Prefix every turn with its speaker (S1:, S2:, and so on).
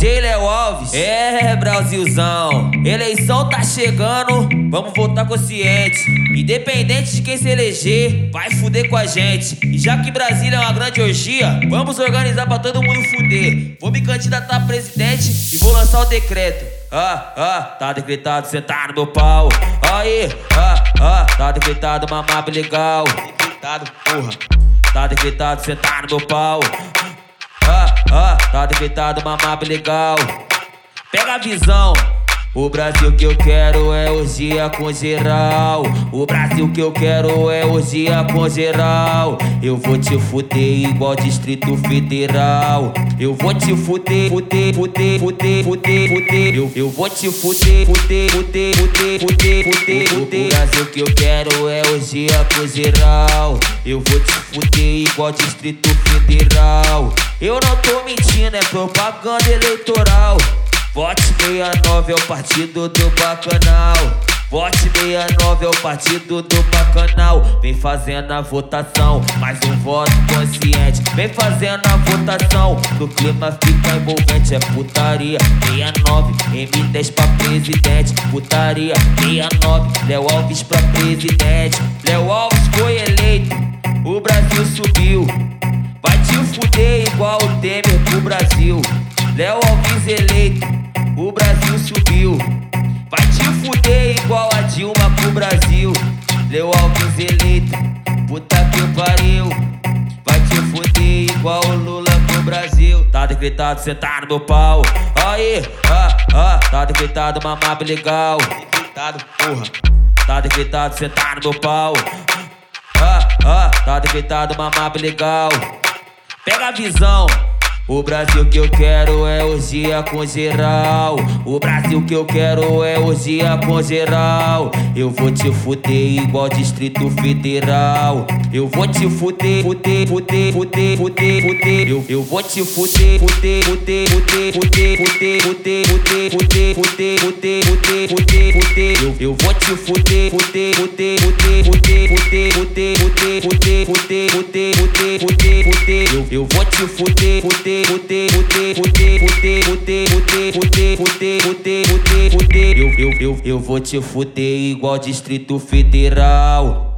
S1: DJ Alves. É, Brasilzão. Eleição tá chegando, vamos votar consciente. Independente de quem se eleger, vai fuder com a gente. E já que Brasília é uma grande orgia, vamos organizar pra todo mundo fuder. Vou me candidatar a presidente e vou lançar o decreto. Ah, ah, tá decretado sentar no meu pau. Aí, ah, ah, tá decretado mamar legal. Decretado, porra. Tá decretado sentar no meu pau. Ah, tá decretado mamar legal. Pega a visão. O Brasil que eu quero é orgia com geral. O Brasil que eu quero é orgia com geral. Eu vou te fuder igual Distrito Federal. Eu vou te fuder, fuder, fuder, fuder, fuder, fuder. Eu, eu vou te fuder, fuder, fuder, fuder, fuder, fuder, fuder. O Brasil que eu quero é orgia com geral. Eu vou te fuder igual Distrito Federal. Eu não tô mentindo, é propaganda eleitoral. Vote 69 é o partido do bacanal. Vote 69 é o partido do bacanal. Vem fazendo a votação, mais um voto consciente. Vem fazendo a votação, no clima fica envolvente. É putaria. 69, M10 pra presidente. Putaria. 69, Léo Alves pra presidente. Léo Alves foi eleito, o Brasil subiu. Vai te fuder igual o Temer pro Brasil. Léo Alves eleito o Brasil subiu. Vai te fuder igual a Dilma pro Brasil. Leu Alves eleito, puta que pariu. Vai te fuder igual o Lula pro Brasil. Tá decretado sentar no meu pau. Aí, ah, ah, tá decretado mamar legal. Decretado, porra. Tá decretado sentar no meu pau. Ah, ah, tá decretado mamar legal. Pega a visão. O Brasil que eu quero é orgia com geral. O Brasil que eu quero é orgia com geral. Eu vou te fuder igual Distrito Federal. Eu vou te fuder, fuder, fuder, fuder, fuder, fuder. Eu, eu vou te fuder, fuder, fuder, fuder, fuder, fuder, fuder, fuder, fuder, fuder, fuder, fuder, fuder, fuder. Eu, eu vou te fuder, fuder, fuder, fuder, fuder, fuder, fuder, fuder, fuder, fuder, fuder, fuder, fuder, fuder. Eu, eu vou te fuder, fuder fuder, fuder, fuder, fuder, fuder, fuder, fuder, fuder, fuder, fuder, fuder. Eu, eu, eu, eu vou te fuder igual Distrito Federal.